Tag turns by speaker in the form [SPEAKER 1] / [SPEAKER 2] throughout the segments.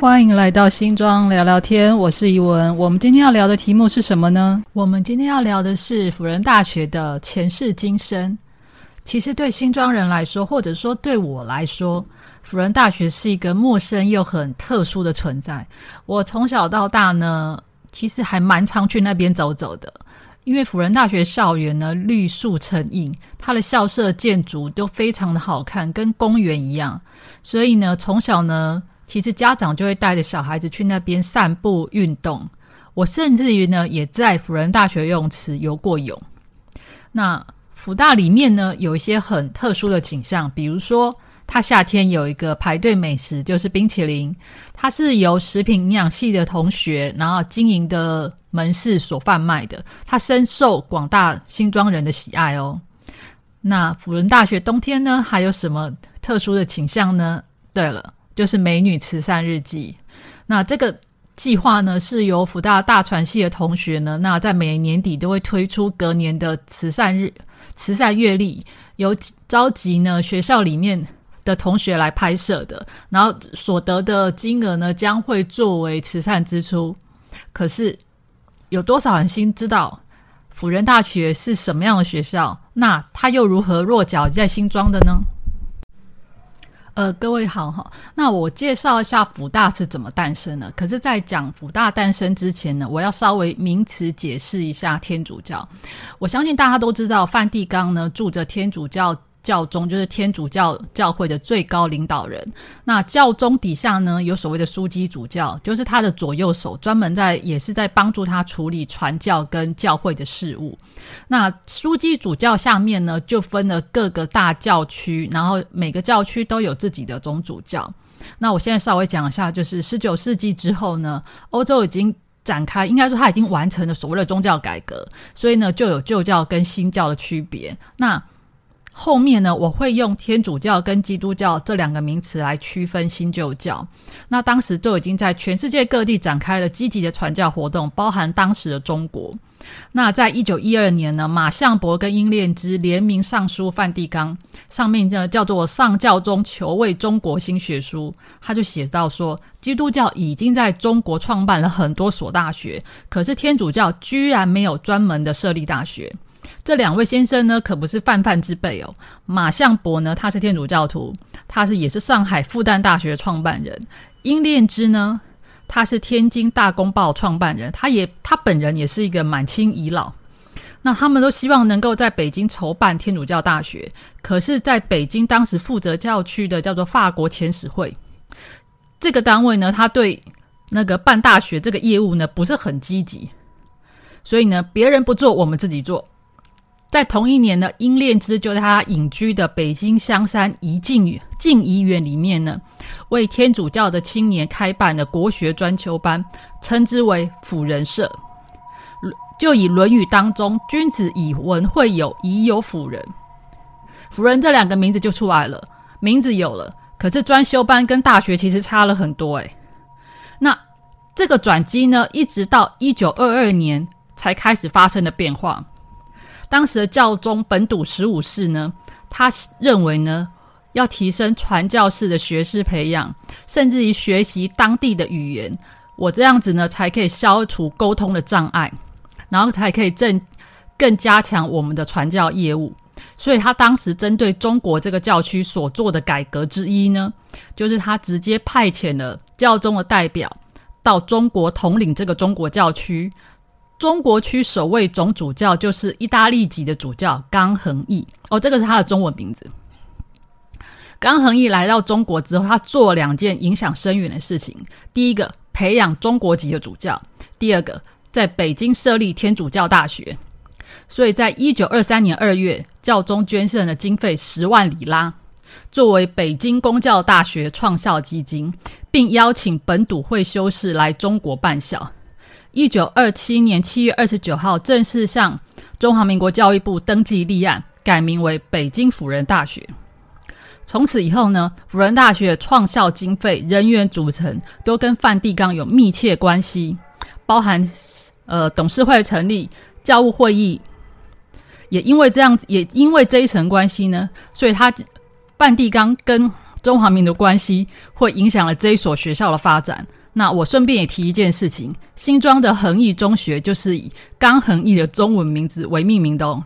[SPEAKER 1] 欢迎来到新庄聊聊天，我是怡文。我们今天要聊的题目是什么呢？我们今天要聊的是辅仁大学的前世今生。其实对新庄人来说，或者说对我来说，辅仁大学是一个陌生又很特殊的存在。我从小到大呢，其实还蛮常去那边走走的。因为辅仁大学校园呢，绿树成荫，它的校舍建筑都非常的好看，跟公园一样。所以呢，从小呢，其实家长就会带着小孩子去那边散步运动。我甚至于呢，也在辅仁大学游泳池游过泳。那辅大里面呢，有一些很特殊的景象，比如说。它夏天有一个排队美食，就是冰淇淋。它是由食品营养系的同学，然后经营的门市所贩卖的。它深受广大新庄人的喜爱哦。那辅仁大学冬天呢，还有什么特殊的景象呢？对了，就是美女慈善日记。那这个计划呢，是由辅大大传系的同学呢，那在每年底都会推出隔年的慈善日、慈善月历，由召集呢学校里面。的同学来拍摄的，然后所得的金额呢，将会作为慈善支出。可是有多少人心知道辅仁大学是什么样的学校？那他又如何落脚在新庄的呢？呃，各位好哈，那我介绍一下辅大是怎么诞生的。可是，在讲辅大诞生之前呢，我要稍微名词解释一下天主教。我相信大家都知道，梵蒂冈呢住着天主教。教宗就是天主教教会的最高领导人。那教宗底下呢，有所谓的枢机主教，就是他的左右手，专门在也是在帮助他处理传教跟教会的事务。那枢机主教下面呢，就分了各个大教区，然后每个教区都有自己的总主教。那我现在稍微讲一下，就是十九世纪之后呢，欧洲已经展开，应该说他已经完成了所谓的宗教改革，所以呢，就有旧教跟新教的区别。那后面呢，我会用天主教跟基督教这两个名词来区分新旧教。那当时就已经在全世界各地展开了积极的传教活动，包含当时的中国。那在一九一二年呢，马相伯跟英炼之联名上书梵蒂冈，上面呢叫做《上教宗求为中国新学书》，他就写到说，基督教已经在中国创办了很多所大学，可是天主教居然没有专门的设立大学。这两位先生呢，可不是泛泛之辈哦。马相伯呢，他是天主教徒，他是也是上海复旦大学创办人。殷炼之呢，他是天津大公报创办人，他也他本人也是一个满清遗老。那他们都希望能够在北京筹办天主教大学，可是在北京当时负责教区的叫做法国遣使会这个单位呢，他对那个办大学这个业务呢不是很积极，所以呢，别人不做，我们自己做。在同一年呢，殷炼之就在他隐居的北京香山怡静静怡园里面呢，为天主教的青年开办了国学专修班，称之为辅仁社。就以《论语》当中“君子以文会友，以有辅仁”，辅仁这两个名字就出来了。名字有了，可是专修班跟大学其实差了很多诶。那这个转机呢，一直到一九二二年才开始发生的变化。当时的教宗本笃十五世呢，他认为呢，要提升传教士的学识培养，甚至于学习当地的语言，我这样子呢，才可以消除沟通的障碍，然后才可以正更加强我们的传教业务。所以他当时针对中国这个教区所做的改革之一呢，就是他直接派遣了教宗的代表到中国统领这个中国教区。中国区首位总主教就是意大利籍的主教刚恒义哦，这个是他的中文名字。刚恒义来到中国之后，他做了两件影响深远的事情：第一个，培养中国籍的主教；第二个，在北京设立天主教大学。所以在一九二三年二月，教宗捐献了经费十万里拉，作为北京公教大学创校基金，并邀请本笃会修士来中国办校。一九二七年七月二十九号，正式向中华民国教育部登记立案，改名为北京辅仁大学。从此以后呢，辅仁大学创校经费、人员组成都跟梵蒂冈有密切关系，包含呃董事会成立、教务会议。也因为这样，也因为这一层关系呢，所以他梵蒂冈跟中华民族关系，会影响了这一所学校的发展。那我顺便也提一件事情：新庄的恒毅中学就是以刚恒毅的中文名字为命名的哦。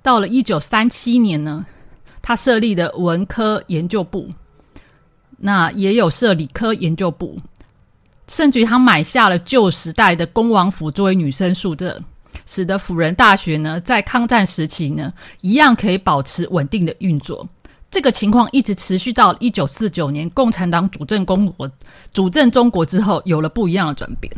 [SPEAKER 1] 到了一九三七年呢，他设立的文科研究部，那也有设理科研究部，甚至于他买下了旧时代的恭王府作为女生宿舍。使得辅仁大学呢，在抗战时期呢，一样可以保持稳定的运作。这个情况一直持续到一九四九年，共产党主政中国，主政中国之后，有了不一样的转变。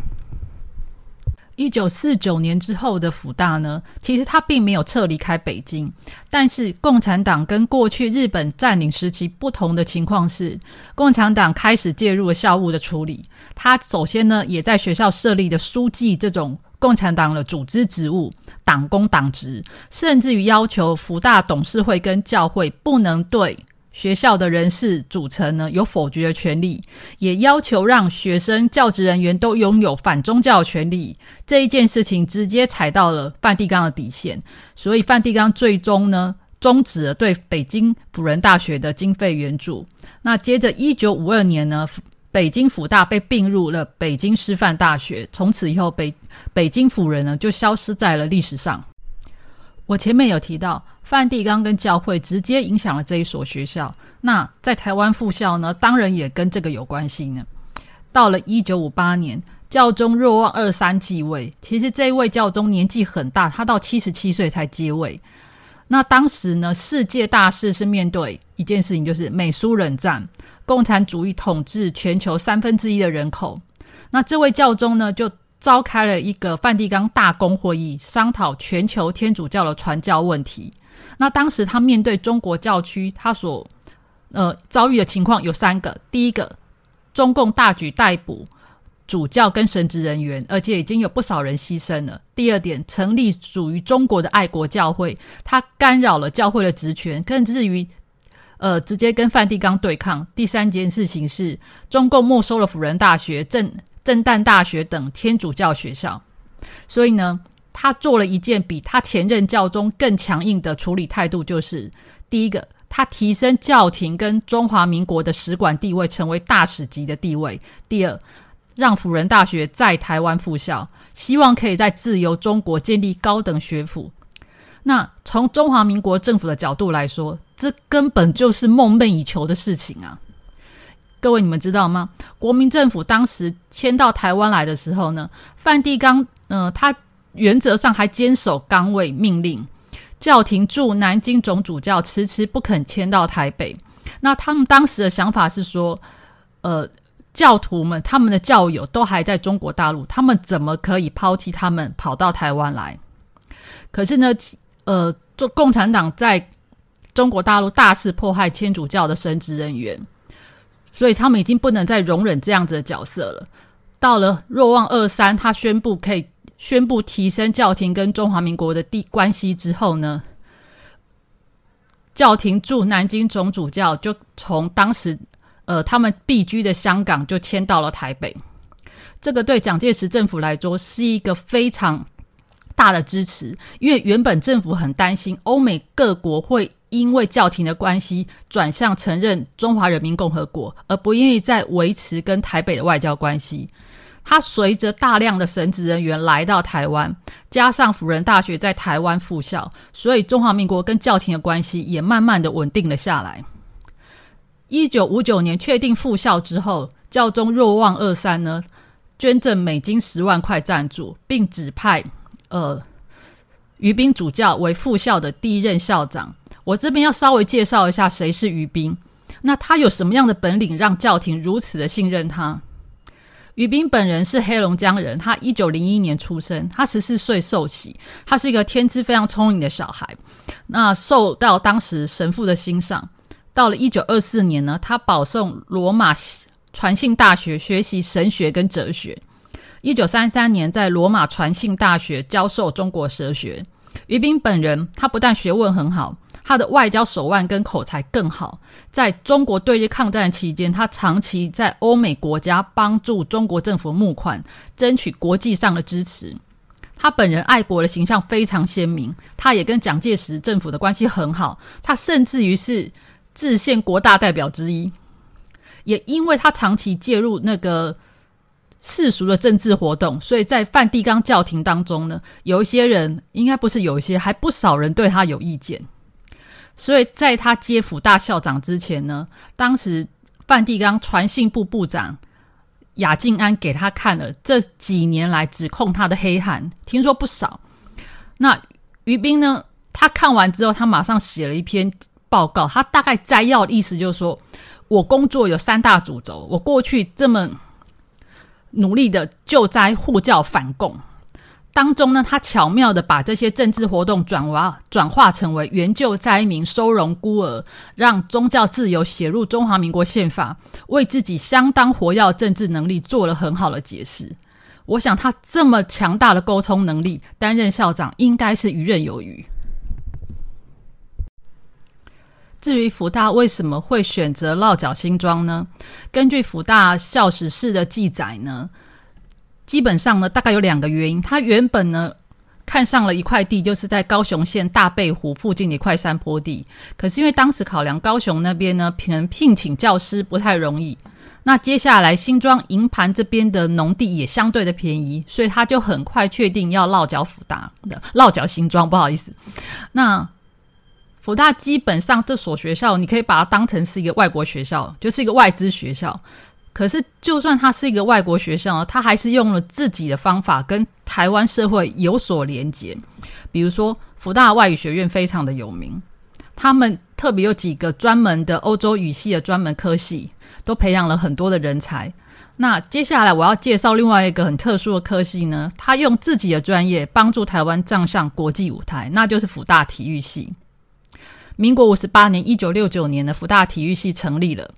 [SPEAKER 1] 一九四九年之后的辅大呢，其实它并没有撤离开北京，但是共产党跟过去日本占领时期不同的情况是，共产党开始介入了校务的处理。他首先呢，也在学校设立的书记这种。共产党的组织职务、党工党职，甚至于要求福大董事会跟教会不能对学校的人事组成呢有否决的权利，也要求让学生、教职人员都拥有反宗教权利。这一件事情直接踩到了范蒂冈的底线，所以范蒂冈最终呢终止了对北京辅仁大学的经费援助。那接着一九五二年呢？北京辅大被并入了北京师范大学，从此以后，北北京辅人呢就消失在了历史上。我前面有提到，梵蒂冈跟教会直接影响了这一所学校。那在台湾复校呢，当然也跟这个有关系呢。到了一九五八年，教宗若望二三继位，其实这一位教宗年纪很大，他到七十七岁才接位。那当时呢，世界大事是面对一件事情，就是美苏冷战。共产主义统治全球三分之一的人口，那这位教宗呢，就召开了一个梵蒂冈大公会议，商讨全球天主教的传教问题。那当时他面对中国教区，他所呃遭遇的情况有三个：第一个，中共大举逮捕主教跟神职人员，而且已经有不少人牺牲了；第二点，成立属于中国的爱国教会，他干扰了教会的职权，甚至于。呃，直接跟梵蒂冈对抗。第三件事情是，中共没收了辅仁大学、正正旦大学等天主教学校。所以呢，他做了一件比他前任教宗更强硬的处理态度，就是第一个，他提升教廷跟中华民国的使馆地位，成为大使级的地位；第二，让辅仁大学在台湾复校，希望可以在自由中国建立高等学府。那从中华民国政府的角度来说，这根本就是梦寐以求的事情啊！各位，你们知道吗？国民政府当时迁到台湾来的时候呢，梵蒂冈，嗯，他原则上还坚守岗位命令，教廷驻南京总主教迟迟不肯迁到台北。那他们当时的想法是说，呃，教徒们他们的教友都还在中国大陆，他们怎么可以抛弃他们跑到台湾来？可是呢？呃，做共产党在中国大陆大肆迫害天主教的神职人员，所以他们已经不能再容忍这样子的角色了。到了若望二三，他宣布可以宣布提升教廷跟中华民国的地关系之后呢，教廷驻南京总主教就从当时呃他们避居的香港就迁到了台北。这个对蒋介石政府来说是一个非常。大的支持，因为原本政府很担心欧美各国会因为教廷的关系转向承认中华人民共和国，而不愿意再维持跟台北的外交关系。他随着大量的神职人员来到台湾，加上辅仁大学在台湾复校，所以中华民国跟教廷的关系也慢慢的稳定了下来。一九五九年确定复校之后，教宗若望二三呢捐赠美金十万块赞助，并指派。呃，于斌主教为副校的第一任校长。我这边要稍微介绍一下谁是于斌。那他有什么样的本领让教廷如此的信任他？于斌本人是黑龙江人，他一九零一年出生，他十四岁受洗，他是一个天资非常聪颖的小孩。那受到当时神父的欣赏。到了一九二四年呢，他保送罗马传信大学学习神学跟哲学。一九三三年，在罗马传信大学教授中国哲学。于斌本人，他不但学问很好，他的外交手腕跟口才更好。在中国对日抗战期间，他长期在欧美国家帮助中国政府募款，争取国际上的支持。他本人爱国的形象非常鲜明，他也跟蒋介石政府的关系很好。他甚至于是制宪国大代表之一。也因为他长期介入那个世俗的政治活动，所以在梵蒂冈教廷当中呢，有一些人应该不是有一些，还不少人对他有意见。所以在他接辅大校长之前呢，当时梵蒂冈传信部部长雅静安给他看了这几年来指控他的黑函，听说不少。那于斌呢，他看完之后，他马上写了一篇报告，他大概摘要的意思就是说。我工作有三大主轴，我过去这么努力的救灾护教反共当中呢，他巧妙的把这些政治活动转化转化成为援救灾民、收容孤儿，让宗教自由写入中华民国宪法，为自己相当活跃政治能力做了很好的解释。我想他这么强大的沟通能力，担任校长应该是游刃有余。至于福大为什么会选择落脚新庄呢？根据福大校史室的记载呢，基本上呢，大概有两个原因。他原本呢看上了一块地，就是在高雄县大背湖附近的一块山坡地。可是因为当时考量高雄那边呢，聘聘请教师不太容易。那接下来新庄营盘这边的农地也相对的便宜，所以他就很快确定要落脚福大的落脚新庄。不好意思，那。福大基本上这所学校，你可以把它当成是一个外国学校，就是一个外资学校。可是，就算它是一个外国学校，它还是用了自己的方法跟台湾社会有所连结。比如说，福大外语学院非常的有名，他们特别有几个专门的欧洲语系的专门科系，都培养了很多的人才。那接下来我要介绍另外一个很特殊的科系呢，他用自己的专业帮助台湾站上国际舞台，那就是福大体育系。民国五十八年，一九六九年的福大体育系成立了。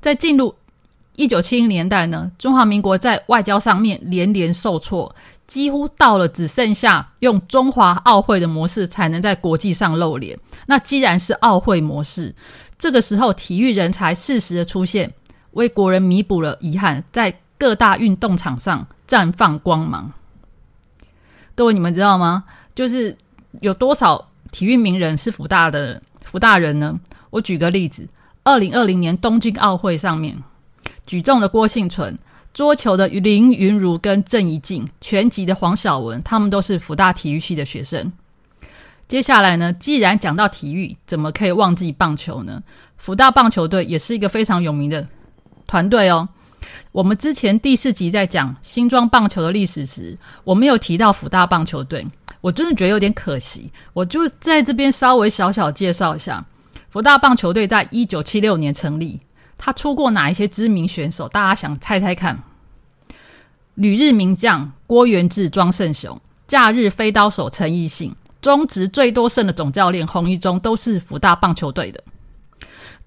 [SPEAKER 1] 在进入一九七零年代呢，中华民国在外交上面连连受挫，几乎到了只剩下用中华奥会的模式才能在国际上露脸。那既然是奥会模式，这个时候体育人才适时的出现，为国人弥补了遗憾，在各大运动场上绽放光芒。各位，你们知道吗？就是有多少？体育名人是福大的福大人呢？我举个例子，二零二零年东京奥会上面，举重的郭幸存，桌球的林云如跟郑怡静，拳击的黄晓文，他们都是福大体育系的学生。接下来呢，既然讲到体育，怎么可以忘记棒球呢？福大棒球队也是一个非常有名的团队哦。我们之前第四集在讲新庄棒球的历史时，我没有提到福大棒球队。我真的觉得有点可惜，我就在这边稍微小小介绍一下，福大棒球队在一九七六年成立，他出过哪一些知名选手？大家想猜猜看？旅日名将郭元志、庄胜雄，假日飞刀手陈奕迅，中职最多胜的总教练洪一中，都是福大棒球队的。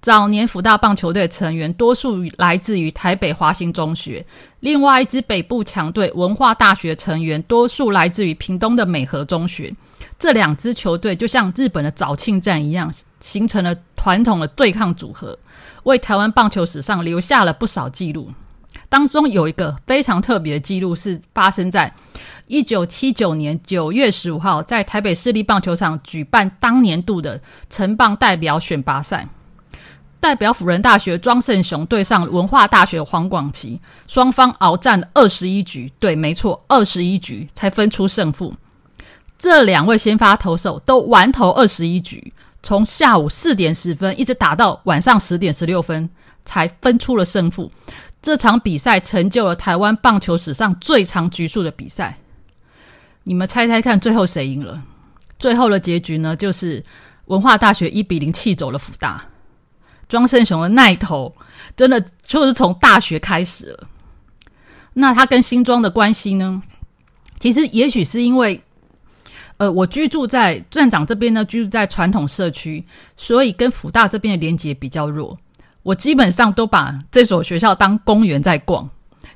[SPEAKER 1] 早年福大棒球队成员多数来自于台北华兴中学，另外一支北部强队文化大学成员多数来自于屏东的美和中学。这两支球队就像日本的早庆战一样，形成了传统的对抗组合，为台湾棒球史上留下了不少记录。当中有一个非常特别的记录，是发生在一九七九年九月十五号，在台北市立棒球场举办当年度的城棒代表选拔赛。代表辅仁大学庄胜雄对上文化大学黄广琪，双方鏖战二十一局，对，没错，二十一局才分出胜负。这两位先发投手都完投二十一局，从下午四点十分一直打到晚上十点十六分，才分出了胜负。这场比赛成就了台湾棒球史上最长局数的比赛。你们猜猜看，最后谁赢了？最后的结局呢？就是文化大学一比零气走了福大。庄胜雄的那头，真的就是从大学开始了。那他跟新庄的关系呢？其实也许是因为，呃，我居住在站长这边呢，居住在传统社区，所以跟福大这边的连接比较弱。我基本上都把这所学校当公园在逛，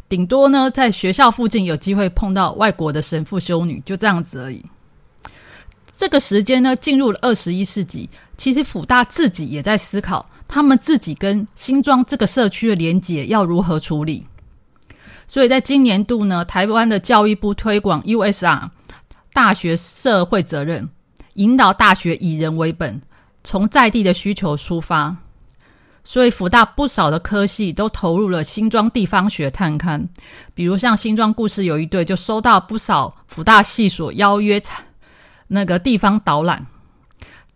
[SPEAKER 1] 顶多呢在学校附近有机会碰到外国的神父修女，就这样子而已。这个时间呢，进入了二十一世纪，其实福大自己也在思考。他们自己跟新庄这个社区的连结要如何处理？所以在今年度呢，台湾的教育部推广 USR 大学社会责任，引导大学以人为本，从在地的需求出发，所以福大不少的科系都投入了新庄地方学探勘，比如像新庄故事有一队就收到不少福大系所邀约那个地方导览。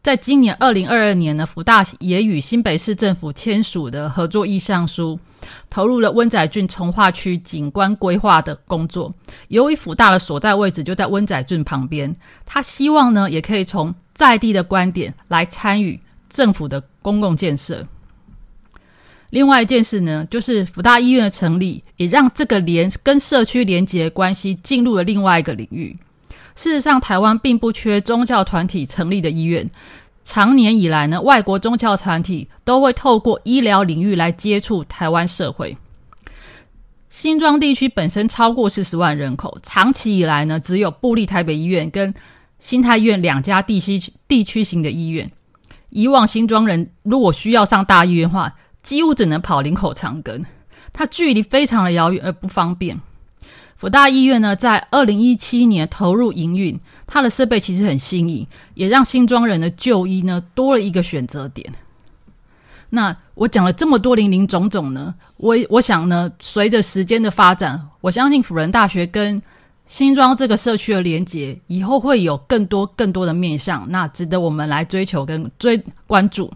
[SPEAKER 1] 在今年二零二二年呢，福大也与新北市政府签署的合作意向书，投入了温仔郡从化区景观规划的工作。由于福大的所在位置就在温仔郡旁边，他希望呢，也可以从在地的观点来参与政府的公共建设。另外一件事呢，就是福大医院的成立，也让这个连跟社区连结关系进入了另外一个领域。事实上，台湾并不缺宗教团体成立的医院。长年以来呢，外国宗教团体都会透过医疗领域来接触台湾社会。新庄地区本身超过四十万人口，长期以来呢，只有布利台北医院跟新泰医院两家地区地区型的医院。以往新庄人如果需要上大医院的话，几乎只能跑林口长庚，它距离非常的遥远而不方便。福大医院呢，在二零一七年投入营运，它的设备其实很新颖，也让新庄人的就医呢多了一个选择点。那我讲了这么多零零总总呢，我我想呢，随着时间的发展，我相信辅仁大学跟新庄这个社区的连接，以后会有更多更多的面向，那值得我们来追求跟追关注。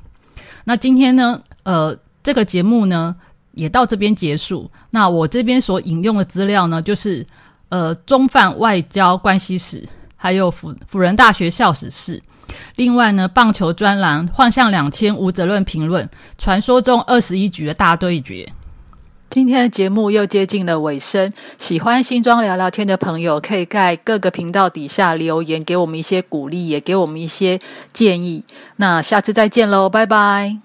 [SPEAKER 1] 那今天呢，呃，这个节目呢。也到这边结束。那我这边所引用的资料呢，就是呃中泛外交关系史，还有辅辅仁大学校史室。另外呢，棒球专栏《幻象两千》无责任评论，传说中二十一局的大对决。今天的节目又接近了尾声，喜欢新庄聊聊天的朋友，可以在各个频道底下留言，给我们一些鼓励，也给我们一些建议。那下次再见喽，拜拜。